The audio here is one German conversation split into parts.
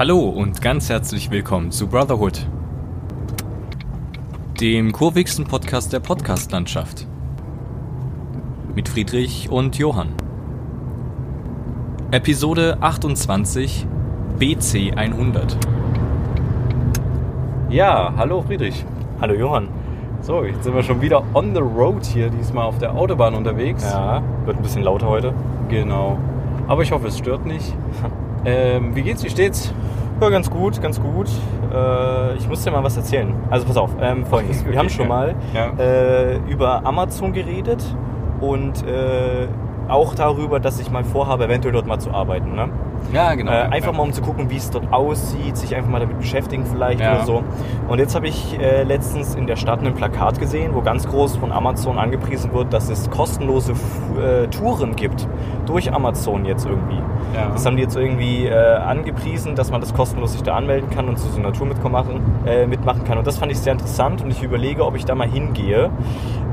Hallo und ganz herzlich willkommen zu Brotherhood, dem kurvigsten Podcast der Podcastlandschaft. Mit Friedrich und Johann. Episode 28 BC 100. Ja, hallo Friedrich. Hallo Johann. So, jetzt sind wir schon wieder on the road hier, diesmal auf der Autobahn unterwegs. Ja, wird ein bisschen lauter heute. Genau. Aber ich hoffe, es stört nicht. ähm, wie geht's, wie steht's? Ja, ganz gut, ganz gut. Äh, ich muss dir mal was erzählen. Also pass auf, ähm, folgendes. Wir haben schon mal Ja. äh, über Amazon geredet und äh, auch darüber, dass ich mal vorhabe, eventuell dort mal zu arbeiten. Ne? Ja, genau. Äh, einfach ja. mal um zu gucken, wie es dort aussieht, sich einfach mal damit beschäftigen vielleicht Ja. oder so. Und jetzt habe ich äh, letztens in der Stadt ein Plakat gesehen, wo ganz groß von Amazon angepriesen wird, dass es kostenlose äh, Touren gibt durch Amazon jetzt irgendwie. Ja. Das haben die jetzt irgendwie äh, angepriesen, dass man das kostenlos sich da anmelden kann und zu so einer Tour mitmachen, äh, mitmachen kann. Und das fand ich sehr interessant und ich überlege, ob ich da mal hingehe.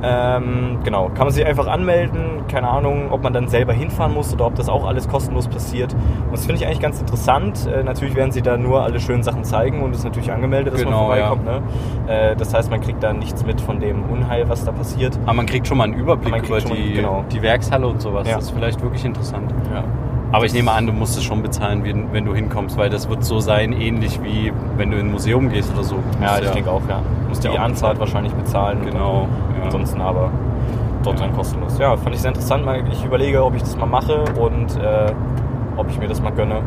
Ähm, genau, kann man sich einfach anmelden, keine Ahnung, ob man dann selber hinfahren muss oder ob das auch alles kostenlos passiert. Und das finde ich eigentlich ganz interessant. Äh, natürlich werden sie da nur alle schönen Sachen zeigen und es ist natürlich angemeldet, dass Genau, man vorbeikkommt. Ne? Äh, das heißt, man kriegt da nichts mit von dem Unheil, was da passiert. Aber man kriegt schon mal einen Überblick über schon mal- die, genau. die Werkshalle und sowas. Ja. Das ist vielleicht wirklich interessant. Ja. Aber ich nehme an, du musst es schon bezahlen, wenn, wenn du hinkommst, weil das wird so sein, ähnlich wie wenn du in ein Museum gehst oder so. Ja, ich denke auch, ja. musst die ja Anzahl wahrscheinlich bezahlen. Genau, ja. Ansonsten aber dort Ja. dann kostenlos. Ja, fand ich sehr interessant. Ich überlege, ob ich das mal mache und äh, ob ich mir das mal gönne.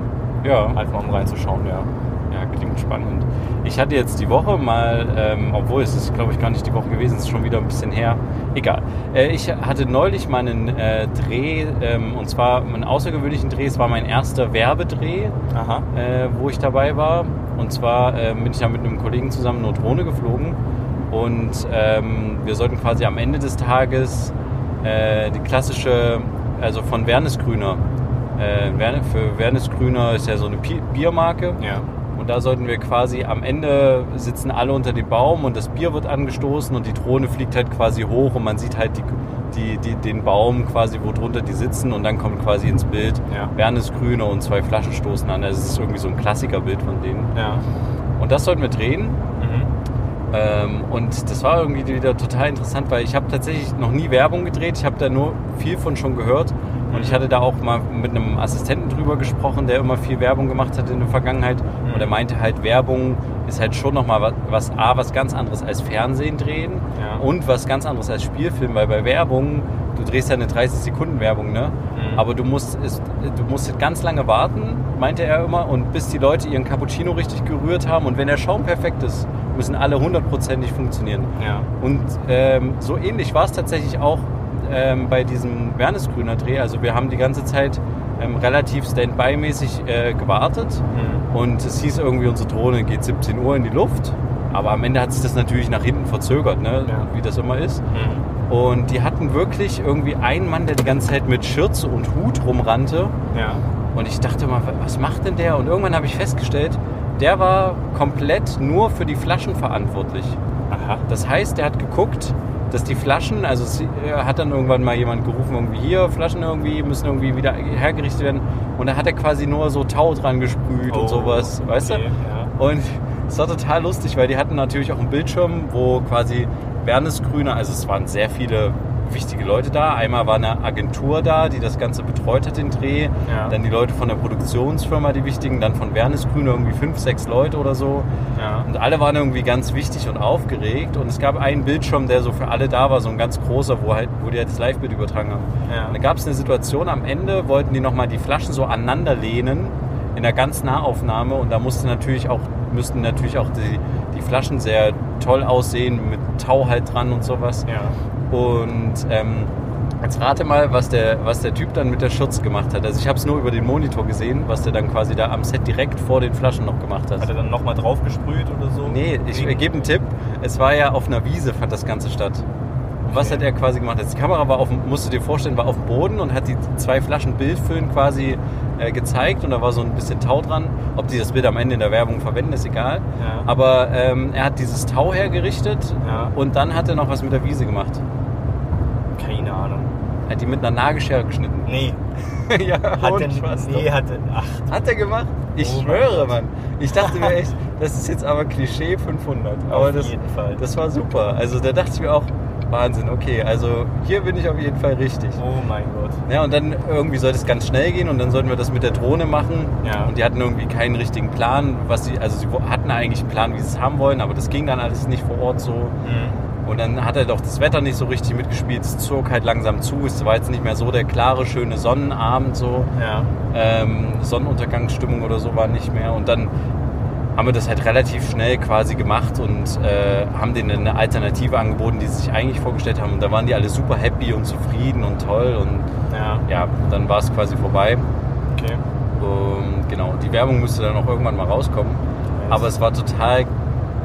Ja. Einfach mal um reinzuschauen, ja. Ja, spannend. Ich hatte jetzt die Woche mal, ähm, obwohl es ist, glaube ich, gar nicht die Woche gewesen, es ist schon wieder ein bisschen her. Egal. Äh, ich hatte neulich mal einen äh, Dreh, ähm, und zwar einen außergewöhnlichen Dreh. Es war mein erster Werbedreh, äh, wo ich dabei war. Und zwar äh, bin ich da mit einem Kollegen zusammen eine Drohne geflogen. Und ähm, wir sollten quasi am Ende des Tages äh, die klassische, also von Wernesgrüner. Äh, für Wernesgrüner ist ja so eine Biermarke. Ja. Da sollten wir quasi am Ende sitzen alle unter dem Baum und das Bier wird angestoßen und die Drohne fliegt halt quasi hoch und man sieht halt die, die, die, den Baum quasi, wo drunter die sitzen und dann kommt quasi ins Bild Ja. Grüne und zwei Flaschen stoßen an. Also es ist irgendwie so ein Klassikerbild von denen. Ja. Und das sollten wir drehen. Mhm. Ähm, und das war irgendwie wieder total interessant, weil ich habe tatsächlich noch nie Werbung gedreht. Ich habe da nur viel von schon gehört. Und ich hatte da auch mal mit einem Assistenten drüber gesprochen, der immer viel Werbung gemacht hat in der Vergangenheit. Und er meinte halt, Werbung ist halt schon nochmal was, was, A, was ganz anderes als Fernsehen drehen Ja. und was ganz anderes als Spielfilm, weil bei Werbung, du drehst ja eine 30-Sekunden-Werbung, ne? Mhm. Aber du musst, du musst ganz lange warten, meinte er immer, und bis die Leute ihren Cappuccino richtig gerührt haben. Und wenn der Schaum perfekt ist, müssen alle hundertprozentig funktionieren. Ja. Und ähm, so ähnlich war es tatsächlich auch ähm, bei diesem Wernesgrüner Dreh. Also wir haben die ganze Zeit ähm, relativ Standby-mäßig äh, gewartet. Mhm. Und es hieß irgendwie, unsere Drohne geht 17 Uhr in die Luft. Aber am Ende hat sich das natürlich nach hinten verzögert, ne? Ja. wie das immer ist. Mhm. Und die hatten wirklich irgendwie einen Mann, der die ganze Zeit mit Schürze und Hut rumrannte. Ja. Und ich dachte mal, was macht denn der? Und irgendwann habe ich festgestellt, der war komplett nur für die Flaschen verantwortlich. Aha. Das heißt, der hat geguckt, dass die Flaschen, also es er hat dann irgendwann mal jemand gerufen, irgendwie hier, Flaschen irgendwie müssen irgendwie wieder hergerichtet werden. Und da hat er quasi nur so Tau dran gesprüht Oh, und sowas, weißt okay, du? Und es war total lustig, weil die hatten natürlich auch einen Bildschirm, wo quasi Wernesgrüner, also es waren sehr viele wichtige Leute da. Einmal war eine Agentur da, die das Ganze betreut hat, den Dreh. Ja. Dann die Leute von der Produktionsfirma, die wichtigen. Dann von Wernesgrüner irgendwie fünf, sechs Leute oder so. Ja. Und alle waren irgendwie ganz wichtig und aufgeregt. Und es gab einen Bildschirm, der so für alle da war, so ein ganz großer, wo, halt, wo die halt das Live-Bild übertragen haben. Ja. Und da gab es eine Situation, am Ende wollten die nochmal die Flaschen so aneinander lehnen in der ganz Nahaufnahme. Und da musste natürlich auch, müssten natürlich auch die, die Flaschen sehr toll aussehen, mit Tau halt dran und sowas. Ja. Und ähm, jetzt rate mal, was der, was der Typ dann mit der Schürze gemacht hat. Also ich habe es nur über den Monitor gesehen, was der dann quasi da am Set direkt vor den Flaschen noch gemacht hat. Hat er dann nochmal drauf gesprüht oder so? Nee, ich gebe einen Tipp. Es war ja auf einer Wiese, fand das Ganze statt. Und was Okay. hat er quasi gemacht? Die Kamera war auf dem, musst du dir vorstellen, war auf dem Boden und hat die zwei Flaschen Bildfüllen quasi äh, gezeigt und da war so ein bisschen Tau dran. Ob die das Bild am Ende in der Werbung verwenden, ist egal. Ja. Aber ähm, er hat dieses Tau hergerichtet Ja. und dann hat er noch was mit der Wiese gemacht. Er hat die mit einer Nagelschere geschnitten. Nee. ja, Hat der Spaß, Nee, doch. hat ach, Hat er gemacht? Ich Oh schwöre. Mann. Ich dachte mir echt, das ist jetzt aber Klischee 500. Aber auf das, jeden Fall. das war super. Also da dachte ich mir auch, Wahnsinn, okay, also hier bin ich auf jeden Fall richtig. oh mein Gott. Ja, und dann irgendwie sollte es ganz schnell gehen und dann sollten wir das mit der Drohne machen. Ja. Und die hatten irgendwie keinen richtigen Plan, was sie, also sie hatten eigentlich einen Plan, wie sie es haben wollen, aber das ging dann alles nicht vor Ort so. Mhm. Und dann hat halt auch das Wetter nicht so richtig mitgespielt. Es zog halt langsam zu. Es war jetzt nicht mehr so der klare, schöne Sonnenabend so. Ja. Ähm, Sonnenuntergangsstimmung oder so war nicht mehr. Und dann haben wir das halt relativ schnell quasi gemacht und äh, haben denen eine Alternative angeboten, die sie sich eigentlich vorgestellt haben. Und da waren die alle super happy und zufrieden und toll. Und Ja. ja, dann war es quasi vorbei. Okay. Und genau, die Werbung müsste dann auch irgendwann mal rauskommen. Aber es war total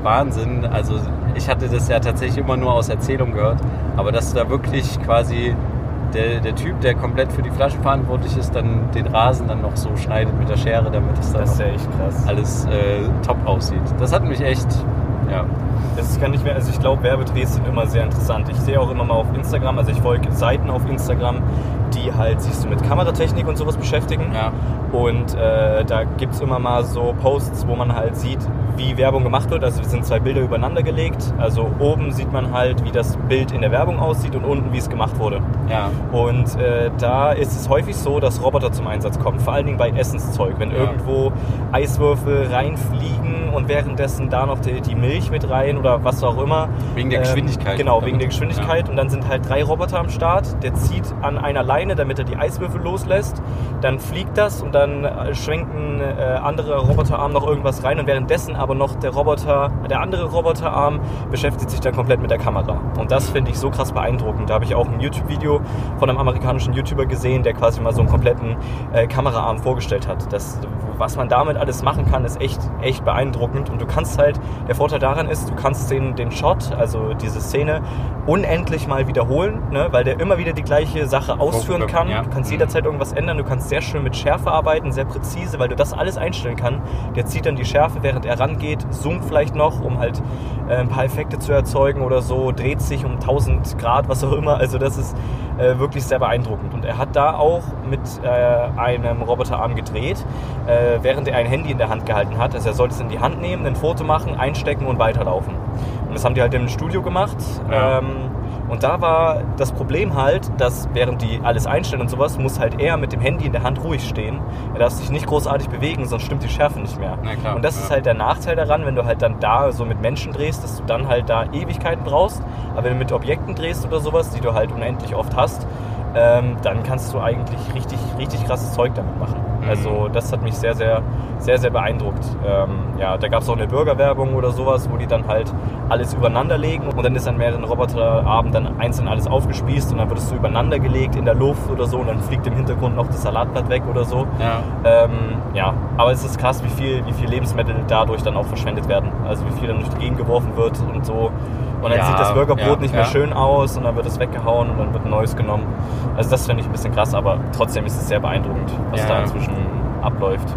Wahnsinn. Also ich hatte das ja tatsächlich immer nur aus Erzählung gehört. Aber dass da wirklich quasi der, der Typ, der komplett für die Flaschen verantwortlich ist, dann den Rasen dann noch so schneidet mit der Schere, damit es dann Das ja echt krass. alles äh, top aussieht. Das hat mich echt, ja. Das kann nicht mehr, also ich glaube, Werbedrehs sind immer sehr interessant. Ich sehe auch immer mal auf Instagram, also ich folge Seiten auf Instagram, die halt sich so mit Kameratechnik und sowas beschäftigen. ja. Und äh, da gibt es immer mal so Posts, wo man halt sieht, wie Werbung gemacht wird. Also es sind zwei Bilder übereinander gelegt. Also oben sieht man halt, wie das Bild in der Werbung aussieht und unten, wie es gemacht wurde. Ja, Und äh, da ist es häufig so, dass Roboter zum Einsatz kommen. Vor allen Dingen bei Essenszeug. Wenn Ja. irgendwo Eiswürfel reinfliegen und währenddessen da noch die, die Milch mit rein oder was auch immer. Wegen der Geschwindigkeit. Genau, wegen der Geschwindigkeit. Und dann sind halt drei Roboter am Start. Der zieht an einer Leine, damit er die Eiswürfel loslässt. Dann fliegt das und dann äh, schwenkt ein äh, anderer Roboterarm noch irgendwas rein. Und währenddessen aber noch der Roboter, der andere Roboterarm beschäftigt sich dann komplett mit der Kamera. Und das finde ich so krass beeindruckend. Da habe ich auch ein YouTube-Video von einem amerikanischen YouTuber gesehen, der quasi mal so einen kompletten äh, Kameraarm vorgestellt hat. Das, was man damit alles machen kann, ist echt, echt beeindruckend. Und du kannst halt, der Vorteil daran ist, du kannst den, den Shot, also diese Szene, unendlich mal wiederholen, ne? weil der immer wieder die gleiche Sache ausführen kann. Du kannst Mhm. jederzeit irgendwas ändern. Du kannst sehr schön mit Schärfe arbeiten, sehr präzise, weil du das alles einstellen kann. Der zieht dann die Schärfe, während er rangeht, zoomt vielleicht noch, um halt äh, ein paar Effekte zu erzeugen oder so, dreht sich um 1000 Grad, was auch immer. Also das ist äh, wirklich sehr beeindruckend. Und er hat da auch mit äh, einem Roboterarm gedreht, äh, während er ein Handy in der Hand gehalten hat. Also er sollte es in die Hand nehmen, ein Foto machen, einstecken und weiterlaufen. Und das haben die halt im Studio gemacht. Ja. Ähm, und da war das Problem halt, dass während die alles einstellen und sowas, muss halt er mit dem Handy in der Hand ruhig stehen. Er darf sich nicht großartig bewegen, sonst stimmt die Schärfe nicht mehr. Klar, und das ja. ist halt der Nachteil daran, wenn du halt dann da so mit Menschen drehst, dass du dann halt da Ewigkeiten brauchst. Aber wenn du mit Objekten drehst oder sowas, die du halt unendlich oft hast, ähm, dann kannst du eigentlich richtig, richtig krasses Zeug damit machen. Mhm. Also das hat mich sehr, sehr, sehr, sehr beeindruckt. Ähm, ja, da gab es auch eine Bürgerwerbung oder sowas, wo die dann halt alles übereinander legen und dann ist an mehreren Roboterabend dann einzeln alles aufgespießt und dann wird es so übereinander gelegt in der Luft oder so und dann fliegt im Hintergrund noch das Salatblatt weg oder so. Ja. Ähm, ja, aber es ist krass, wie viel, wie viel Lebensmittel dadurch dann auch verschwendet werden. Also wie viel dann durch die Gegend geworfen wird und so. Und dann Ja, sieht das Burgerbrot ja, nicht mehr ja. schön aus und dann wird es weggehauen und dann wird ein neues genommen. Also das finde ich ein bisschen krass, aber trotzdem ist es sehr beeindruckend, was da inzwischen abläuft.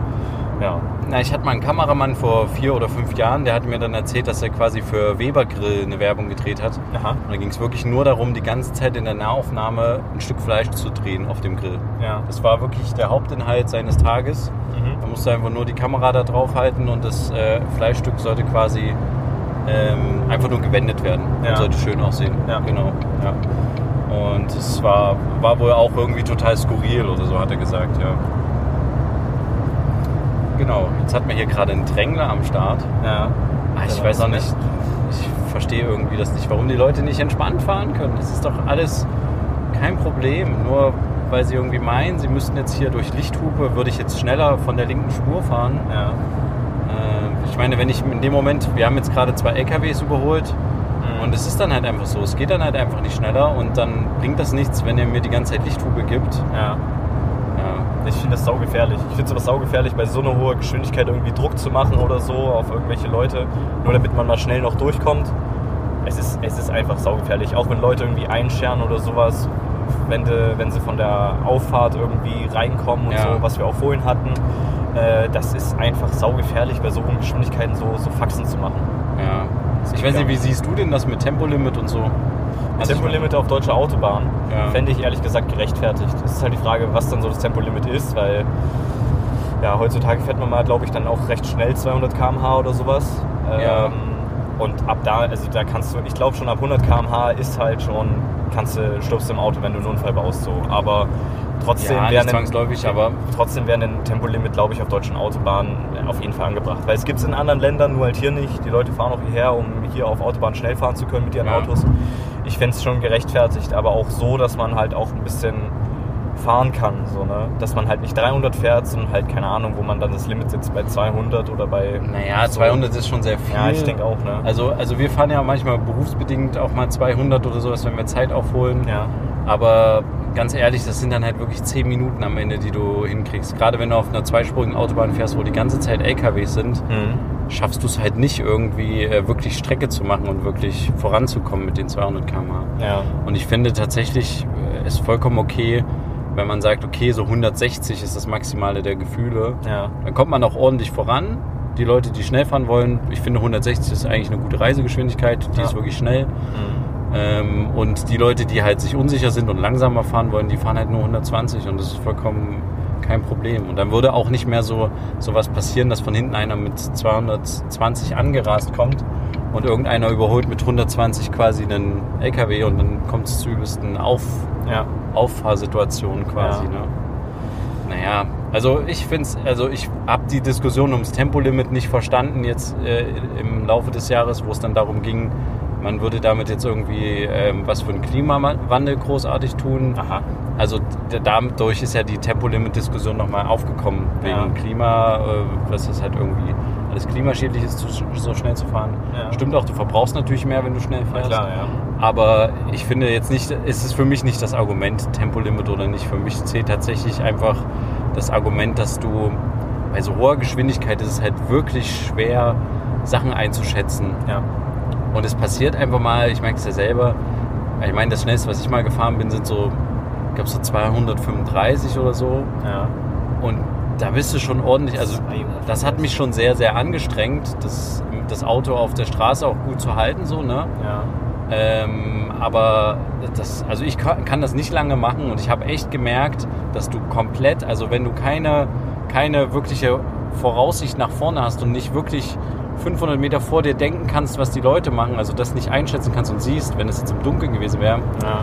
Ja. Na, ich hatte mal einen Kameramann vor vier oder fünf Jahren, der hat mir dann erzählt, dass er quasi für Weber Grill eine Werbung gedreht hat. Aha. Und da ging es wirklich nur darum, die ganze Zeit in der Nahaufnahme ein Stück Fleisch zu drehen auf dem Grill. Ja. Das war wirklich der Hauptinhalt seines Tages. Mhm. Da musste einfach nur die Kamera da drauf halten und das äh, Fleischstück sollte quasi ähm, einfach nur gewendet werden Ja. und sollte schön aussehen. Ja. Genau. Ja. Und es war, war wohl auch irgendwie total skurril oder so, hat er gesagt, ja. Genau, jetzt hat man hier gerade einen Drängler am Start. Ja. Ah, ich weiß auch nicht, ich verstehe irgendwie das nicht, warum die Leute nicht entspannt fahren können. Das ist doch alles kein Problem. Nur weil sie irgendwie meinen, sie müssten jetzt hier durch Lichthupe, würde ich jetzt schneller von der linken Spur fahren. Ja. Äh, ich meine, wenn ich in dem Moment, wir haben jetzt gerade zwei LKWs überholt Mhm. und es ist dann halt einfach so, es geht dann halt einfach nicht schneller und dann bringt das nichts, wenn er mir die ganze Zeit Lichthupe gibt. Ja. Ja, Ich finde das saugefährlich. Ich finde sowas saugefährlich, bei so einer hohen Geschwindigkeit irgendwie Druck zu machen oder so auf irgendwelche Leute, nur damit man mal schnell noch durchkommt. Es ist, es ist einfach saugefährlich. Auch wenn Leute irgendwie einscheren oder sowas, wenn, de, wenn sie von der Auffahrt irgendwie reinkommen und Ja. so, was wir auch vorhin hatten. Äh, das ist einfach saugefährlich, bei so hohen Geschwindigkeiten so, so Faxen zu machen. ja. Ich weiß nicht, wie siehst du denn das mit Tempolimit und so? Also Tempolimit auf deutscher Autobahn Ja. fände ich ehrlich gesagt gerechtfertigt. Es ist halt die Frage, was dann so das Tempolimit ist, weil ja, heutzutage fährt man mal, glaube ich, dann auch recht schnell 200 km/h oder sowas. Ja. Ähm, und ab da, also da kannst du, ich glaube schon ab 100 km/h ist halt schon, kannst du, stirbst du im Auto, wenn du einen Unfall baust, so. Aber trotzdem Ja, wäre nicht ein- zwangsläufig, aber Trotzdem wäre ein Tempolimit, glaube ich, auf deutschen Autobahnen auf jeden Fall angebracht. Weil es gibt es in anderen Ländern, nur halt hier nicht. Die Leute fahren auch hierher, um hier auf Autobahn schnell fahren zu können mit ihren Ja. Autos. Ich fände es schon gerechtfertigt, aber auch so, dass man halt auch ein bisschen fahren kann. So, ne? Dass man halt nicht 300 fährt, sondern halt, keine Ahnung, wo man dann das Limit sitzt bei 200 oder bei... naja, so. 200 ist schon sehr viel. Ja, ich denke auch, ne? Also, also wir fahren ja manchmal berufsbedingt auch mal 200 oder sowas, wenn wir Zeit aufholen. ja. Aber ganz ehrlich, das sind dann halt wirklich 10 Minuten am Ende, die du hinkriegst. Gerade wenn du auf einer zweispurigen Autobahn fährst, wo die ganze Zeit LKWs sind, Mhm. schaffst du es halt nicht irgendwie äh, wirklich Strecke zu machen und wirklich voranzukommen mit den 200 km/h. Ja. Und ich finde tatsächlich, äh, ist vollkommen okay, wenn man sagt, okay, so 160 ist das Maximale der Gefühle. Ja. Dann kommt man auch ordentlich voran. Die Leute, die schnell fahren wollen, ich finde 160 ist eigentlich eine gute Reisegeschwindigkeit, die Ja. ist wirklich schnell. Mhm. Ähm, und die Leute, die halt sich unsicher sind und langsamer fahren wollen, die fahren halt nur 120 und das ist vollkommen kein Problem. Und dann würde auch nicht mehr so sowas passieren, dass von hinten einer mit 220 angerast kommt und irgendeiner überholt mit 120 quasi einen LKW und dann kommt es zu übelsten Auf, Ja. Auffahrsituationen quasi. Ja. Ne? Naja, also ich finde es, also ich habe die Diskussion ums Tempolimit nicht verstanden jetzt äh, im Laufe des Jahres, wo es dann darum ging, man würde damit jetzt irgendwie ähm, was für einen Klimawandel großartig tun. Aha. Also dadurch ist ja die Tempolimit-Diskussion nochmal aufgekommen, wegen Ja. Klima, äh, was ist halt irgendwie alles klimaschädlich ist, so schnell zu fahren. Ja. Stimmt auch, du verbrauchst natürlich mehr, wenn du schnell fährst. klar, ja. Aber ich finde jetzt nicht, ist es für mich nicht das Argument Tempolimit oder nicht. Für mich zählt tatsächlich einfach das Argument, dass du bei so hoher Geschwindigkeit ist es halt wirklich schwer, Sachen einzuschätzen. Ja. Und es passiert einfach mal, ich merke es ja selber, ich meine, das schnellste, was ich mal gefahren bin, sind so, ich glaube so 235 oder so. Ja. Und da bist du schon ordentlich, also das hat mich schon sehr, sehr angestrengt, das, das Auto auf der Straße auch gut zu halten, so, ne? Ja. Ähm, aber das, also ich kann, kann das nicht lange machen und ich habe echt gemerkt, dass du komplett, also wenn du keine, keine wirkliche Voraussicht nach vorne hast und nicht wirklich 500 Meter vor dir denken kannst, was die Leute machen, also das nicht einschätzen kannst und siehst, wenn es jetzt im Dunkeln gewesen wäre, Ja.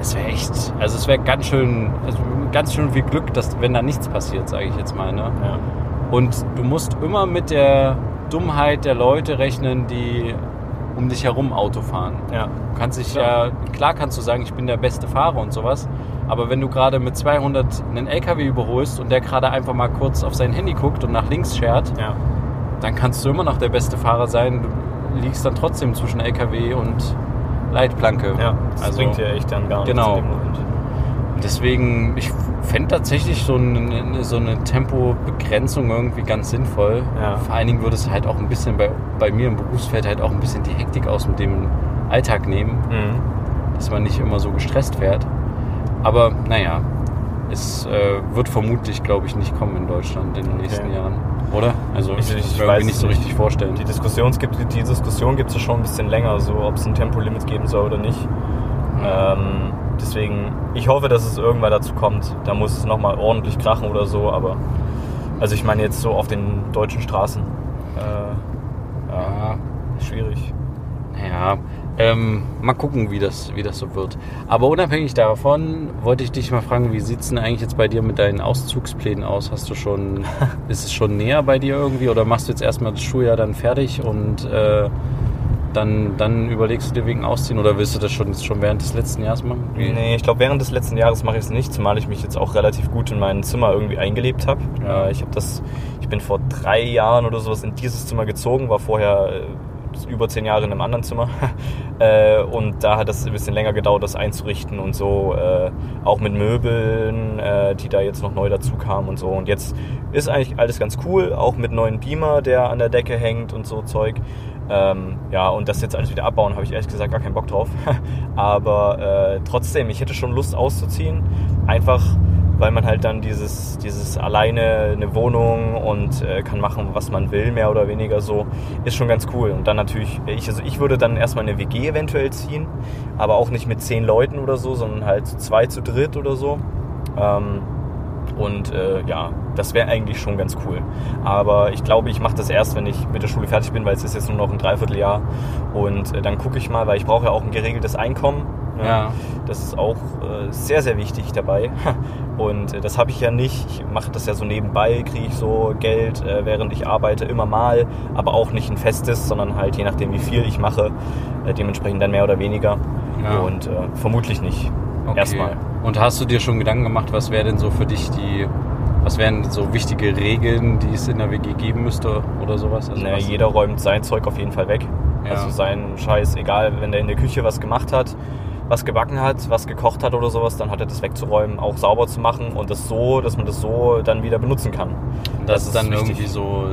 es wäre echt, also es wäre ganz schön, also ganz schön viel Glück, dass wenn da nichts passiert, sage ich jetzt mal, ne? Ja. Und du musst immer mit der Dummheit der Leute rechnen, die um dich herum Auto fahren. Ja. Du kannst dich Klar. ja, klar kannst du sagen, ich bin der beste Fahrer und sowas, aber wenn du gerade mit 200 einen LKW überholst und der gerade einfach mal kurz auf sein Handy guckt und nach links schert, Ja. Dann kannst du immer noch der beste Fahrer sein. Du liegst dann trotzdem zwischen LKW und Leitplanke. Ja. Das also bringt dir echt dann gar nichts Genau. in dem Moment. deswegen, ich fände tatsächlich so eine, so eine Tempobegrenzung irgendwie ganz sinnvoll. Ja. Vor allen Dingen würde es halt auch ein bisschen bei, bei mir im Berufsfeld halt auch ein bisschen die Hektik aus mit dem Alltag nehmen, Mhm. dass man nicht immer so gestresst fährt. Aber naja, es äh, wird vermutlich, glaube ich, nicht kommen in Deutschland in den nächsten Jahren. Oder? Also Ich- ich, ich ich mir nicht es so richtig vorstellen. Die Diskussion gibt die Diskussion gibt es ja schon ein bisschen länger, so ob es ein Tempolimit geben soll oder nicht. Ähm, deswegen, ich hoffe, dass es irgendwann dazu kommt. Da muss es nochmal ordentlich krachen oder so, aber also ich meine jetzt so auf den deutschen Straßen. Äh, ja, ja, schwierig. Ja, ähm, mal gucken, wie das, wie das so wird. Aber unabhängig davon wollte ich dich mal fragen, wie sieht es denn eigentlich jetzt bei dir mit deinen Auszugsplänen aus? Hast du schon, ist es schon näher bei dir irgendwie oder machst du jetzt erstmal das Schuljahr dann fertig und äh, dann, dann überlegst du dir wegen Ausziehen oder willst du das schon, schon während des letzten Jahres machen? Wie? Nee, ich glaube, während des letzten Jahres mache ich es nicht, zumal ich mich jetzt auch relativ gut in mein Zimmer irgendwie eingelebt habe. Ja. Äh, ich habe das, ich bin vor drei Jahren oder sowas in dieses Zimmer gezogen, war vorher äh, über zehn Jahre in einem anderen Zimmer. äh, und da hat es ein bisschen länger gedauert, das einzurichten und so. Äh, auch mit Möbeln, äh, die da jetzt noch neu dazu kamen und so. Und jetzt ist eigentlich alles ganz cool, auch mit neuen Beamer, der an der Decke hängt und so Zeug. Ähm, ja, und das jetzt alles wieder abbauen, habe ich ehrlich gesagt gar keinen Bock drauf. Aber äh, trotzdem, ich hätte schon Lust auszuziehen. Einfach, weil man halt dann dieses, dieses alleine eine Wohnung und äh, kann machen, was man will, mehr oder weniger so, ist schon ganz cool. Und dann natürlich, ich, also ich würde dann erstmal eine WG eventuell ziehen, aber auch nicht mit zehn Leuten oder so, sondern halt zu zwei, zu dritt oder so. Ähm, und äh, ja, das wäre eigentlich schon ganz cool. Aber ich glaube, ich mache das erst, wenn ich mit der Schule fertig bin, weil es ist jetzt nur noch ein Dreivierteljahr. Und äh, dann gucke ich mal, weil ich brauche ja auch ein geregeltes Einkommen. Ja. Das ist auch äh, sehr, sehr wichtig dabei. Und äh, das habe ich ja nicht. Ich mache das ja so nebenbei, kriege ich so Geld, äh, während ich arbeite, immer mal. Aber auch nicht ein festes, sondern halt je nachdem, wie viel ich mache, dementsprechend dann mehr oder weniger. Ja. Und vermutlich nicht. Okay. Erstmal. Und hast du dir schon Gedanken gemacht, was wäre denn so für dich die, was wären so wichtige Regeln, die es in der WG geben müsste oder sowas? Also was- jeder räumt sein Zeug auf jeden Fall weg. Ja. Also sein Scheiß, egal, wenn der in der Küche was gemacht hat, was gebacken hat, was gekocht hat oder sowas, dann hat er das wegzuräumen, auch sauber zu machen und das so, dass man das so dann wieder benutzen kann. dass das es ist dann wichtig. irgendwie so,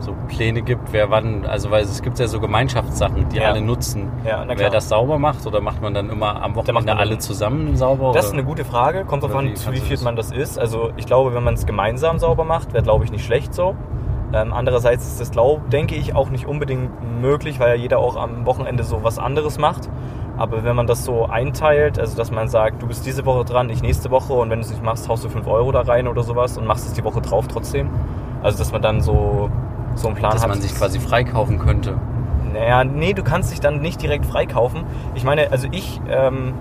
so Pläne gibt, wer wann, also weil es gibt ja so Gemeinschaftssachen, die Ja. alle nutzen. Ja, Wer das sauber macht oder macht man dann immer am Wochenende man alle dann- zusammen sauber? Das ist oder? eine gute Frage, kommt Oder an, wie zu wie viel das- man das ist. Also ich glaube, wenn man es gemeinsam sauber macht, wäre glaube ich nicht schlecht so. Ähm, andererseits ist das, glaub, denke ich, auch nicht unbedingt möglich, weil ja jeder auch am Wochenende so was anderes macht. Aber wenn man das so einteilt, also dass man sagt, du bist diese Woche dran, ich nächste Woche und wenn du es nicht machst, haust du 5 Euro da rein oder sowas und machst es die Woche drauf trotzdem. Also dass man dann so, so einen Plan dass hat. man sich quasi freikaufen könnte. Naja, nee, du kannst dich dann nicht direkt freikaufen. Ich meine, also ich ähm,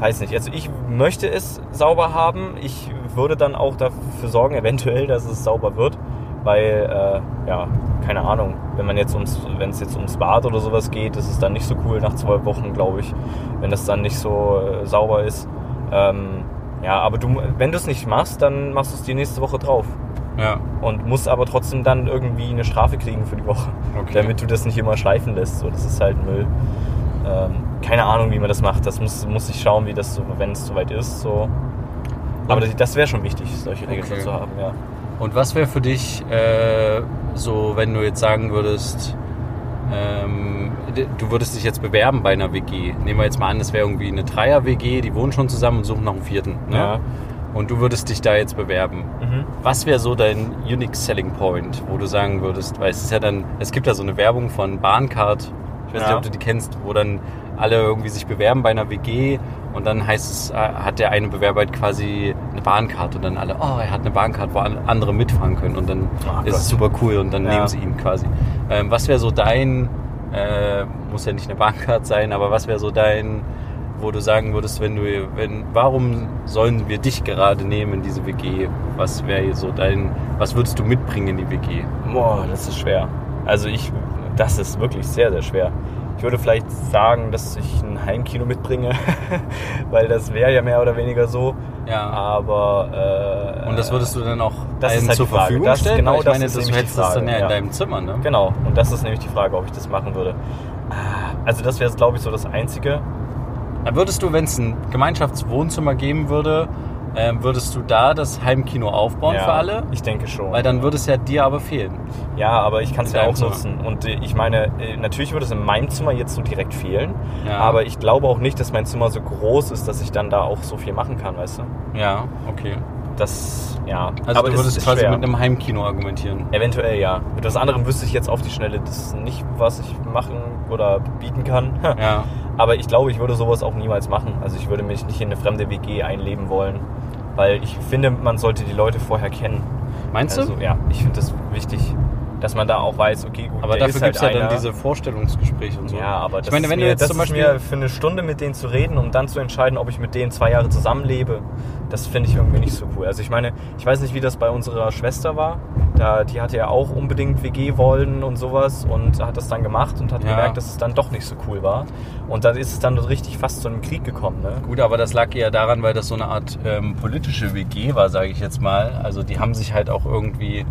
weiß nicht, also ich möchte es sauber haben. Ich würde dann auch dafür sorgen, eventuell, dass es sauber wird. Weil, äh, ja, keine Ahnung, wenn man jetzt ums, wenn es jetzt ums Bad oder sowas geht, ist es dann nicht so cool nach zwölf Wochen, glaube ich, wenn das dann nicht so äh, sauber ist. Ähm, ja, aber du, wenn du es nicht machst, dann machst du es die nächste Woche drauf. Ja, Und musst aber trotzdem dann irgendwie eine Strafe kriegen für die Woche okay. damit du das nicht immer schleifen lässt. So, das ist halt Müll. Ähm, keine Ahnung, wie man das macht. Das muss, muss ich schauen, wie das so, wenn es soweit ist. So. Aber das, das wäre schon wichtig, solche Regeln Okay. zu haben, ja. Und was wäre für dich äh, so, wenn du jetzt sagen würdest, ähm, du würdest dich jetzt bewerben bei einer WG. Nehmen wir jetzt mal an, das wäre irgendwie eine Dreier-WG, die wohnen schon zusammen und suchen nach einem vierten. Ne? Ja. Und du würdest dich da jetzt bewerben. Mhm. Was wäre so dein Unique Selling Point, wo du sagen würdest, weil es ist ja dann, es gibt ja so eine Werbung von Bahncard, ich weiß Ja. nicht, ob du die kennst, wo dann alle irgendwie sich bewerben bei einer WG und dann heißt es, äh, hat der eine Bewerber halt quasi eine Bahncard und dann alle, oh, er hat eine Bahncard, wo an- andere mitfahren können und dann Ach ist es super cool und dann Ja. nehmen sie ihn quasi. Ähm, was wäre so dein, äh, muss ja nicht eine Bahncard sein, aber was wäre so dein, wo du sagen würdest, wenn du, wenn, warum sollen wir dich gerade nehmen in diese WG? Was wäre so dein, was würdest du mitbringen in die WG? Boah, das ist schwer. Also ich, das ist wirklich sehr, sehr schwer. Ich würde vielleicht sagen, dass ich ein Heimkino mitbringe, weil das wäre ja mehr oder weniger so. Ja. Aber äh, Und das würdest du dann auch das ist allen halt zur die Frage. Verfügung Das- stellen? genau ich das meine, ist das, du hättest das dann ja in deinem Zimmer, ne? Genau, und das ist nämlich die Frage, ob ich das machen würde. Also das wäre, glaube ich, so das Einzige. Dann würdest du, wenn es ein Gemeinschaftswohnzimmer geben würde, ähm, würdest du da das Heimkino aufbauen Ja, für alle? Ich denke schon. Weil dann würde es ja dir aber fehlen. Ja, aber ich kann es ja auch Zimmer. nutzen. Und äh, ich meine, äh, natürlich würde es in meinem Zimmer jetzt so direkt fehlen. Ja. Aber ich glaube auch nicht, dass mein Zimmer so groß ist, dass ich dann da auch so viel machen kann, weißt du? Ja, okay. Das, ja. Also aber du es würdest ist quasi schwer. mit einem Heimkino argumentieren. Eventuell ja. Mit was anderem wüsste ich jetzt auf die Schnelle das nicht, was ich machen oder bieten kann. Ja. Aber ich glaube, ich würde sowas auch niemals machen. Also ich würde mich nicht in eine fremde WG einleben wollen. Weil ich finde, man sollte die Leute vorher kennen. Meinst Also du? ja, ich finde das wichtig, dass man da auch weiß, okay, gut, Aber dafür gibt es halt ja dann diese Vorstellungsgespräche und so. Ja, aber das ich meine, ist wenn mir, du jetzt zum Beispiel. mir für eine Stunde mit denen zu reden, um dann zu entscheiden, ob ich mit denen zwei Jahre zusammenlebe, das finde ich irgendwie nicht so cool. Also ich meine, ich weiß nicht, wie das bei unserer Schwester war. Da, die hatte ja auch unbedingt WG wollen und sowas und hat das dann gemacht und hat Ja. gemerkt, dass es dann doch nicht so cool war. Und dann ist es dann richtig fast zu einem Krieg gekommen. Ne? Gut, aber das lag eher daran, weil das so eine Art ähm, politische WG war, sage ich jetzt mal. Also die haben sich halt auch irgendwie,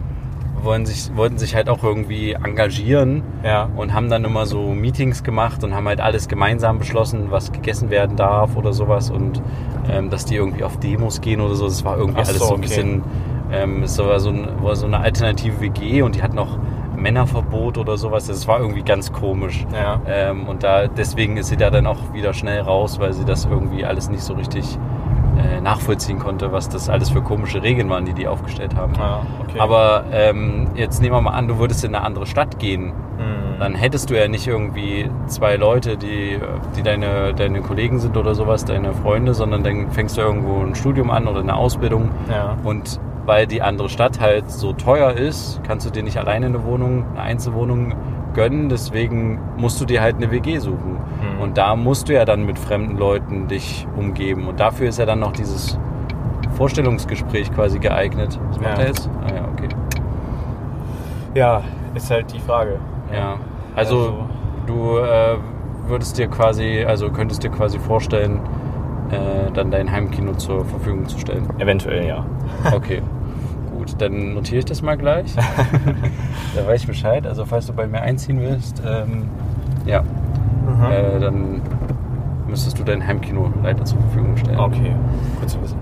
wollen sich, wollten sich halt auch irgendwie engagieren Ja. und haben dann immer so Meetings gemacht und haben halt alles gemeinsam beschlossen, was gegessen werden darf oder sowas und ähm, dass die irgendwie auf Demos gehen oder so. Das war irgendwie Ach so, alles so ein okay. bisschen, ähm, es war so, ein, war so eine alternative WG und die hatten noch Männerverbot oder sowas. Das war irgendwie ganz komisch. Ja. Ähm, und da, deswegen ist sie da dann auch wieder schnell raus, weil sie das irgendwie alles nicht so richtig äh, nachvollziehen konnte, was das alles für komische Regeln waren, die die aufgestellt haben. Ja, okay. Aber ähm, jetzt nehmen wir mal an, du würdest in eine andere Stadt gehen. Hm. Dann hättest du ja nicht irgendwie zwei Leute, die, die deine, deine Kollegen sind oder sowas, deine Freunde, sondern dann fängst du irgendwo ein Studium an oder eine Ausbildung. Ja. Und weil die andere Stadt halt so teuer ist, kannst du dir nicht alleine eine Wohnung, eine Einzelwohnung gönnen. Deswegen musst du dir halt eine WG suchen. Mhm. Und da musst du ja dann mit fremden Leuten dich umgeben. Und dafür ist ja dann noch dieses Vorstellungsgespräch quasi geeignet. Was macht Ja. er jetzt? Ah ja, okay. ja, ist halt die Frage. Ja. Also, du äh, würdest dir quasi, also könntest dir quasi vorstellen, äh, dann dein Heimkino zur Verfügung zu stellen. Eventuell, ja. Okay. Dann notiere ich das mal gleich. da weiß ich Bescheid. Also falls du bei mir einziehen willst, ähm, ja, Mhm. äh, dann müsstest du dein Heimkino leider zur Verfügung stellen. Okay, gut zu wissen.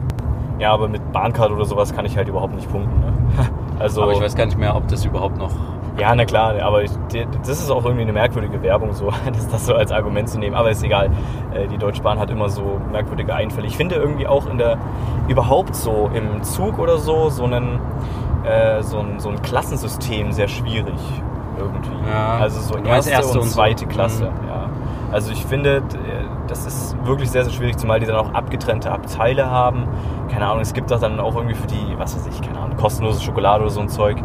Ja, aber mit Bahncard oder sowas kann ich halt überhaupt nicht punkten. Ne? Also, Aber ich weiß gar nicht mehr, ob das überhaupt noch. Ja, na klar, aber ich, das ist auch irgendwie eine merkwürdige Werbung, so, das, das so als Argument zu nehmen. Aber ist egal. Äh, Die Deutsche Bahn hat immer so merkwürdige Einfälle. Ich finde irgendwie auch in der, überhaupt so im Zug oder so, so, einen, äh, so, ein, so ein Klassensystem sehr schwierig irgendwie. Ja, also so erste, erste und und so. zweite Klasse. Mhm. Ja. Also ich finde, das ist wirklich sehr, sehr schwierig, zumal die dann auch abgetrennte Abteile haben. Keine Ahnung, es gibt doch dann auch irgendwie für die, was weiß ich, keine Ahnung, kostenlose Schokolade oder so ein Zeug.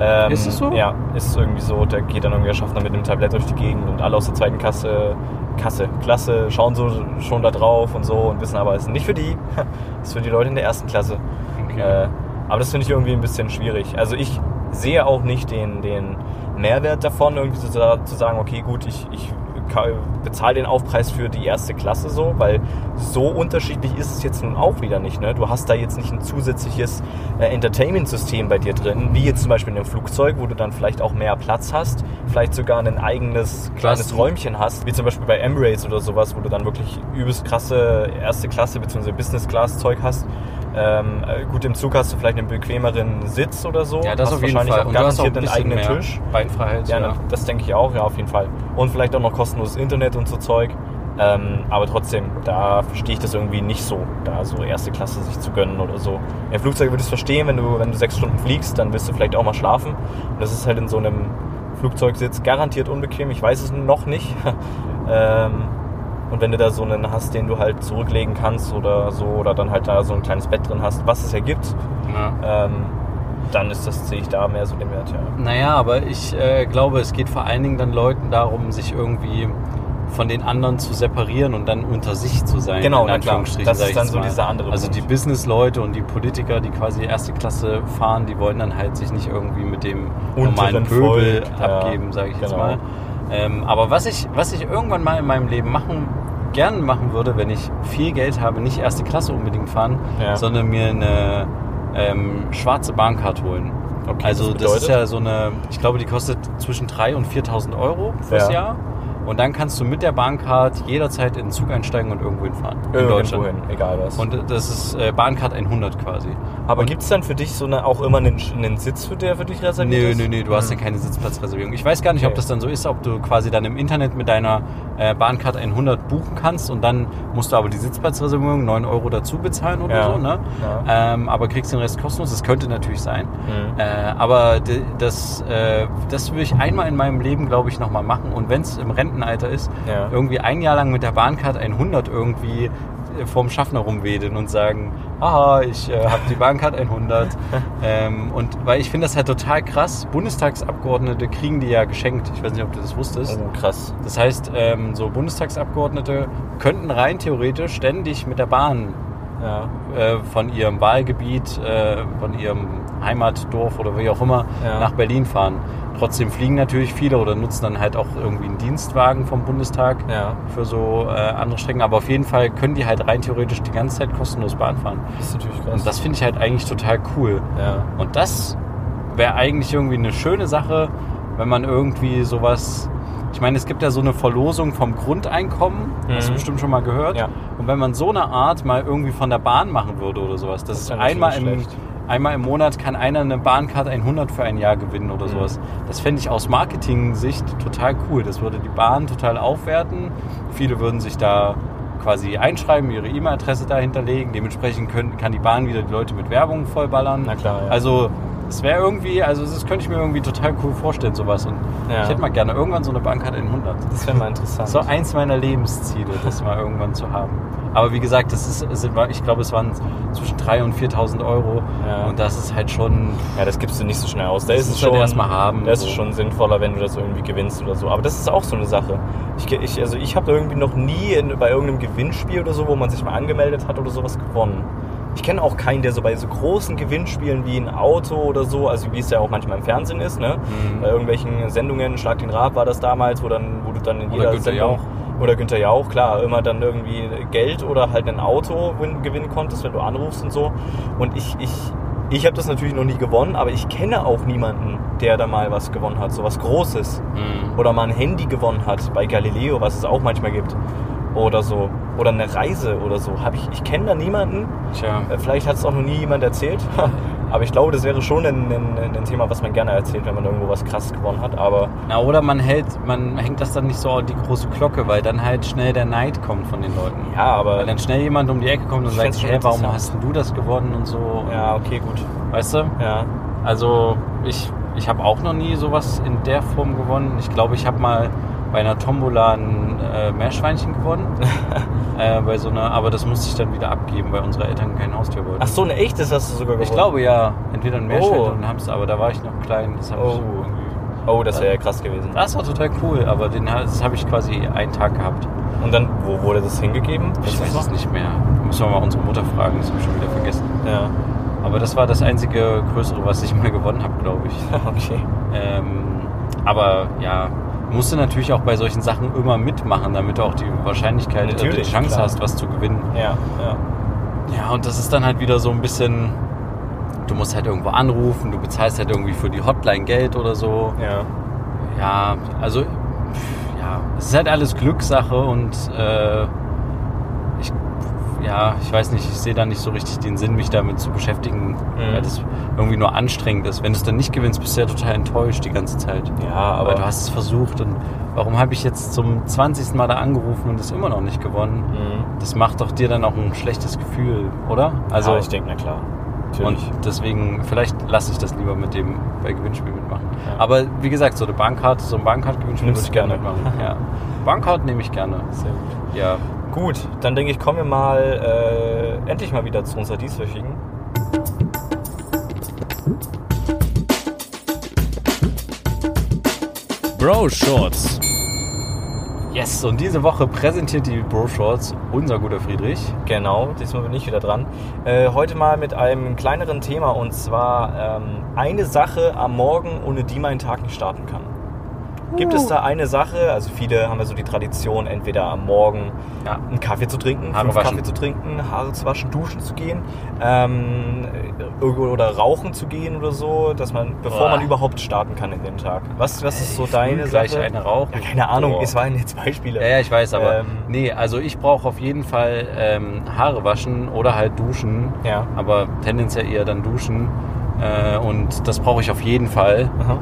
Ähm, Ist es so? Ja, ist irgendwie so. Da geht dann irgendwie der Schaffner mit einem Tablett durch die Gegend und alle aus der zweiten Klasse, Kasse, Klasse schauen so schon da drauf und so und wissen aber, es ist nicht für die, es ist für die Leute in der ersten Klasse. Okay. Äh, aber das finde ich irgendwie ein bisschen schwierig. Also ich sehe auch nicht den, den Mehrwert davon, irgendwie so zu sagen, okay, gut, ich, ich bezahle den Aufpreis für die erste Klasse so, weil so unterschiedlich ist es jetzt nun auch wieder nicht. Ne? Du hast da jetzt nicht ein zusätzliches äh, Entertainment-System bei dir drin, wie jetzt zum Beispiel in einem Flugzeug, wo du dann vielleicht auch mehr Platz hast, vielleicht sogar ein eigenes kleines Klassen. Räumchen hast, wie zum Beispiel bei Emirates oder sowas, wo du dann wirklich übelst krasse erste Klasse bzw. Business-Class-Zeug hast. Ähm, äh, gut, im Zug hast du vielleicht einen bequemeren Sitz oder so. Ja, das hast auf jeden wahrscheinlich Fall. auch Und du hast auch garantiert ein einen eigenen mehr Tisch. Beinfreiheit. Ja, Ja, das denke ich auch, ja, auf jeden Fall. Und vielleicht auch noch kostenloses Internet und so Zeug. Ähm, aber trotzdem, da verstehe ich das irgendwie nicht so, da so erste Klasse sich zu gönnen oder so. Im Flugzeug würde ich es verstehen, wenn du, wenn du sechs Stunden fliegst, dann willst du vielleicht auch mal schlafen. Und das ist halt in so einem Flugzeugsitz garantiert unbequem. Ich weiß es noch nicht. ähm, und wenn du da so einen hast, den du halt zurücklegen kannst oder so, oder dann halt da so ein kleines Bett drin hast, was es ja gibt, Ja. ähm, dann ist das, sehe ich da mehr so den Wert, ja. Naja, aber ich äh, glaube, es geht vor allen Dingen dann Leuten darum, sich irgendwie von den anderen zu separieren und dann unter sich zu sein. Genau, in. Anführungsstrichen, Das ist dann jetzt so mal. dieser andere Also Punkt. die Business-Leute und die Politiker, die quasi erste Klasse fahren, die wollen dann halt sich nicht irgendwie mit dem normalen Unteren Pöbel Volk, ja, abgeben, sage ich jetzt genau. mal. Ähm, aber was ich, was ich irgendwann mal in meinem Leben machen gern machen würde, wenn ich viel Geld habe, nicht erste Klasse unbedingt fahren, Ja. sondern mir eine ähm, schwarze Bahncard holen. Okay, also das das, ist ja so eine, ich glaube, die kostet zwischen 3.000 und 4.000 Euro fürs Ja. Jahr. Und dann kannst du mit der Bahncard jederzeit in den Zug einsteigen und irgendwo hinfahren. In Irgendwo Deutschland. hin, egal was. Und das ist äh, Bahncard 100 quasi. Aber gibt es dann für dich so eine, auch immer einen, einen Sitz, für der für dich reserviert Nö, ist? nö, nö, du hast ja Hm. keine Sitzplatzreservierung. Ich weiß gar nicht, ob Okay. das dann so ist, ob du quasi dann im Internet mit deiner äh, Bahncard 100 buchen kannst und dann musst du aber die Sitzplatzreservierung 9 Euro dazu bezahlen oder Ja. so, ne? Ja. Ähm, aber kriegst den Rest kostenlos. Das könnte natürlich sein. Mhm. Äh, aber das, äh, das will ich einmal in meinem Leben, glaube ich, nochmal machen. Und wenn es im Rentenalter ist, Ja. irgendwie ein Jahr lang mit der Bahncard 100 irgendwie äh, vorm Schaffner rumwedeln und sagen, haha, ich äh, habe die Bahncard 100. ähm, und weil ich finde das halt total krass. Bundestagsabgeordnete kriegen die ja geschenkt. Ich weiß nicht, ob du das wusstest. Oh, krass. Das heißt, ähm, so Bundestagsabgeordnete könnten rein theoretisch ständig mit der Bahn Ja. äh, von ihrem Wahlgebiet, äh, von ihrem Heimatdorf oder wie auch immer Ja. nach Berlin fahren. Trotzdem fliegen natürlich viele oder nutzen dann halt auch irgendwie einen Dienstwagen vom Bundestag Ja. für so äh, andere Strecken. Aber auf jeden Fall können die halt rein theoretisch die ganze Zeit kostenlos Bahn fahren. Das ist natürlich krass. Und das finde ich halt eigentlich total cool. Und das wäre eigentlich irgendwie eine schöne Sache, wenn man irgendwie sowas. Ich meine, es gibt ja so eine Verlosung vom Grundeinkommen, hast du Mhm. bestimmt schon mal gehört. Ja. Und wenn man so eine Art mal irgendwie von der Bahn machen würde oder sowas, das, Das ist einmal im, einmal im Monat kann einer eine Bahncard 100 für ein Jahr gewinnen oder Mhm. sowas. Das fände ich aus Marketing-Sicht total cool. Das würde die Bahn total aufwerten. Viele würden sich da quasi einschreiben, ihre E-Mail-Adresse da hinterlegen. Dementsprechend können, kann die Bahn wieder die Leute mit Werbung vollballern. Na klar, ja. Also es wäre irgendwie, also das könnte ich mir irgendwie total cool vorstellen, sowas. Und Ja. ich hätte mal gerne irgendwann so eine Bahncard 100. Das wäre mal interessant. So eins meiner Lebensziele, das mal irgendwann zu haben. Aber wie gesagt, das ist, es war- ich glaube, es waren zwischen 3.000 und 4.000 Euro. Ja. Und das ist halt schon, Ja, das gibst du nicht so schnell aus. Da Das ist es du schon erst mal haben, Da ist so. es schon sinnvoller, wenn du das irgendwie gewinnst oder so. Aber das ist auch so eine Sache. Ich, ich, also ich habe irgendwie noch nie in, bei irgendeinem Gewinnspiel oder so, wo man sich mal angemeldet hat oder sowas gewonnen. Ich kenne auch keinen, der so bei so großen Gewinnspielen wie ein Auto oder so, also wie es ja auch manchmal im Fernsehen ist, ne? Mhm. Bei irgendwelchen Sendungen, Schlag den Rab war das damals, wo dann, wo du dann in Oder jeder Günther Sendung Jauch. oder Günther Jauch, klar, immer dann irgendwie Geld oder halt ein Auto win- gewinnen konntest, wenn du anrufst und so. Und ich, ich, ich habe das natürlich noch nie gewonnen, aber ich kenne auch niemanden, der da mal was gewonnen hat, so was Großes. mh, Oder mal ein Handy gewonnen hat bei Galileo, was es auch manchmal gibt. Oder so. Oder eine Reise oder so. Hab ich ich kenne da niemanden. tja. Äh, Vielleicht hat es auch noch nie jemand erzählt. Aber ich glaube, das wäre schon ein, ein, ein Thema, was man gerne erzählt, wenn man irgendwo was krass gewonnen hat. Aber Na, oder man hält, man hängt das dann nicht so an die große Glocke, weil dann halt schnell der Neid kommt von den Leuten. ja, aber. Weil dann schnell jemand um die Ecke kommt und sagt, hey, warum hast du das gewonnen und so. Ja, okay, gut. Weißt du? Ja. Also ich, ich habe auch noch nie sowas in der Form gewonnen. Ich glaube, ich habe mal bei einer Tombola ein äh, Meerschweinchen gewonnen. äh, bei so einer, aber das musste ich dann wieder abgeben, weil unsere Eltern kein Haustier wollten. Ach so, ein echtes hast du sogar gewonnen. ich glaube ja, entweder ein Meerschwein Oh. oder ein Hamster, aber da war ich noch klein. Das, hab ich Oh. so irgendwie, Oh, das wäre ja krass gewesen. das war total cool, aber den, das habe ich quasi einen Tag gehabt. Und dann, wo wurde das hingegeben? Ich weiß es nicht mehr. Müssen wir mal unsere Mutter fragen, das habe ich schon wieder vergessen. Ja. Aber das war das einzige größere, was ich mal gewonnen habe, glaube ich. Okay. Ähm, aber ja, musst du natürlich auch bei solchen Sachen immer mitmachen, damit du auch die Wahrscheinlichkeit, äh, die Natürlich, Chance klar. hast, was zu gewinnen. Ja, ja. Ja, und das ist dann halt wieder so ein bisschen, du musst halt irgendwo anrufen, du bezahlst halt irgendwie für die Hotline Geld oder so. Ja. Ja, also, ja, es ist halt alles Glückssache und äh, ja, ich weiß nicht, ich sehe da nicht so richtig den Sinn, mich damit zu beschäftigen, weil das irgendwie nur anstrengend ist. Wenn du es dann nicht gewinnst, bist du ja total enttäuscht die ganze Zeit. Ja, Aber aber. du hast es versucht und warum habe ich jetzt zum 20. Mal da angerufen und es immer noch nicht gewonnen? Mhm. Das macht doch dir dann auch ein schlechtes Gefühl, oder? Also, Also ich denke, na klar. und Natürlich. deswegen, vielleicht lasse ich das lieber mit dem bei Gewinnspielen mitmachen. Ja. Aber wie gesagt, so eine Bankkarte, so ein Bankkarte-Gewinnspiel Nimmst würde ich gerne. mitmachen. Ja. Bankkarte nehme ich gerne. Sehr gut. Ja. Gut, dann denke ich, kommen wir mal äh, endlich mal wieder zu unserer dieswöchigen. Bro Shorts. Yes, und diese Woche präsentiert die Bro Shorts unser guter Friedrich. Genau, diesmal bin ich wieder dran. Äh, heute mal mit einem kleineren Thema und zwar ähm, eine Sache am Morgen, ohne die mein Tag nicht starten kann. Gibt es da eine Sache, also viele haben ja so die Tradition, entweder am Morgen Ja. einen Kaffee zu trinken, Haare fünf waschen. Kaffee zu trinken, Haare zu waschen, duschen zu gehen ähm, oder rauchen zu gehen oder so, dass man, bevor Boah. man überhaupt starten kann in den Tag. Was, was ist so Früh deine Sache? eine rauchen. Ja, keine Ahnung, Boah. es waren jetzt Beispiele. Ja, ja, ich weiß, aber Ähm. nee, also ich brauche auf jeden Fall ähm, Haare waschen oder halt duschen. Ja. Aber tendenziell eher dann duschen. Äh, und das brauche ich auf jeden Fall. Aha.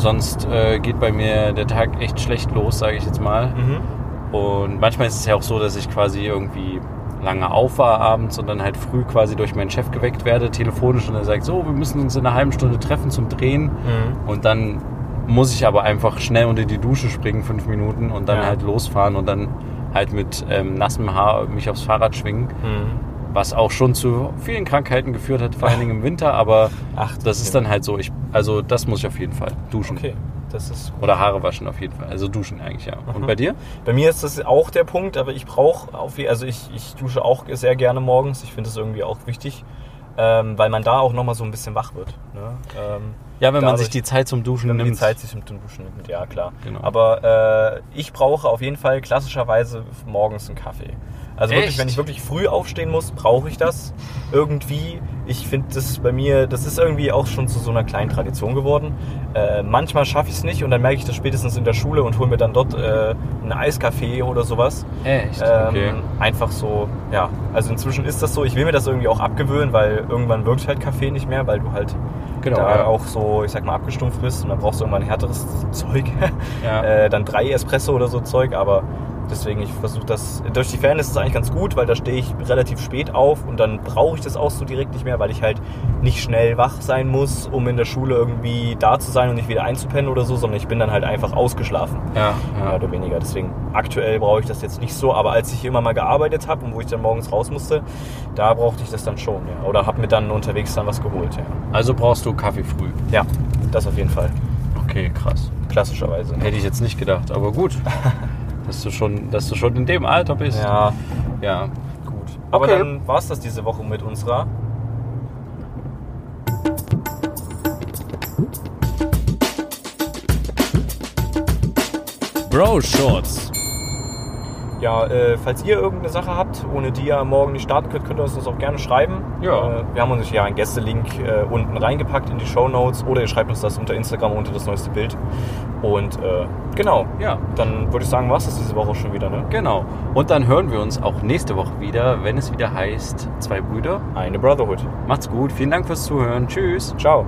Sonst äh, geht bei mir der Tag echt schlecht los, sage ich jetzt mal. Mhm. Und manchmal ist es ja auch so, dass ich quasi irgendwie lange auf war abends und dann halt früh quasi durch meinen Chef geweckt werde, telefonisch und er sagt, so, wir müssen uns in einer halben Stunde treffen zum Drehen. Mhm. Und dann muss ich aber einfach schnell unter die Dusche springen, fünf Minuten, und dann Ja. halt losfahren und dann halt mit ähm, nassem Haar mich aufs Fahrrad schwingen. Mhm. Was auch schon zu vielen Krankheiten geführt hat, vor allen Dingen im Winter, aber Ach, das ist dann halt so. Ich, also das muss ich auf jeden Fall. Duschen. Okay, das ist Oder Haare waschen auf jeden Fall. Also duschen eigentlich, ja. Und bei dir? Bei mir ist das auch der Punkt, aber ich brauche auf also ich, ich dusche auch sehr gerne morgens. Ich finde das irgendwie auch wichtig, ähm, weil man da auch nochmal so ein bisschen wach wird. Ne? Ähm, Ja, wenn man sich die Zeit zum Duschen wenn man nimmt. die Zeit sich dem Duschen nimmt, ja klar. Genau. Aber äh, ich brauche auf jeden Fall klassischerweise morgens einen Kaffee. Also wirklich, Echt? wenn ich wirklich früh aufstehen muss, brauche ich das irgendwie. Ich finde das bei mir, das ist irgendwie auch schon zu so einer kleinen Tradition geworden. Äh, manchmal schaffe ich es nicht und dann merke ich das spätestens in der Schule und hole mir dann dort äh, einen Eiskaffee oder sowas. Echt? Ähm, Okay. Einfach so, ja. Also inzwischen ist das so. Ich will mir das irgendwie auch abgewöhnen, weil irgendwann wirkt halt Kaffee nicht mehr, weil du halt Genau, da ja. auch so, ich sag mal, abgestumpft bist und dann brauchst du irgendwann härteres Zeug. Ja. äh, dann drei Espresso oder so Zeug, aber Deswegen, ich versuche das. Durch die Fairness ist es eigentlich ganz gut, weil da stehe ich relativ spät auf und dann brauche ich das auch so direkt nicht mehr, weil ich halt nicht schnell wach sein muss, um in der Schule irgendwie da zu sein und nicht wieder einzupennen oder so, sondern ich bin dann halt einfach ausgeschlafen. Ja, Mehr oder weniger. Deswegen, aktuell brauche ich das jetzt nicht so, aber als ich immer mal gearbeitet habe und wo ich dann morgens raus musste, da brauchte ich das dann schon, ja. Oder habe mir dann unterwegs dann was geholt, ja. Also brauchst du Kaffee früh. Ja, das auf jeden Fall. Okay, krass. Klassischerweise. Hätte ich jetzt nicht gedacht, aber gut. dass, du schon, dass du schon in dem Alter bist. Ja, Ja. gut. Aber Okay. dann war es das diese Woche mit unserer. Bro Shorts. Ja, äh, falls ihr irgendeine Sache habt, ohne die ihr morgen nicht starten könnt, könnt ihr uns das auch gerne schreiben. Ja. Äh, wir haben uns ja einen Gästelink äh, unten reingepackt in die Show Notes oder ihr schreibt uns das unter Instagram unter das neueste Bild. Und äh, genau, Ja, dann würde ich sagen, war es das diese Woche schon wieder, ne? genau. Und dann hören wir uns auch nächste Woche wieder, wenn es wieder heißt Zwei Brüder. Eine Brotherhood. Macht's gut. Vielen Dank fürs Zuhören. Tschüss. Ciao.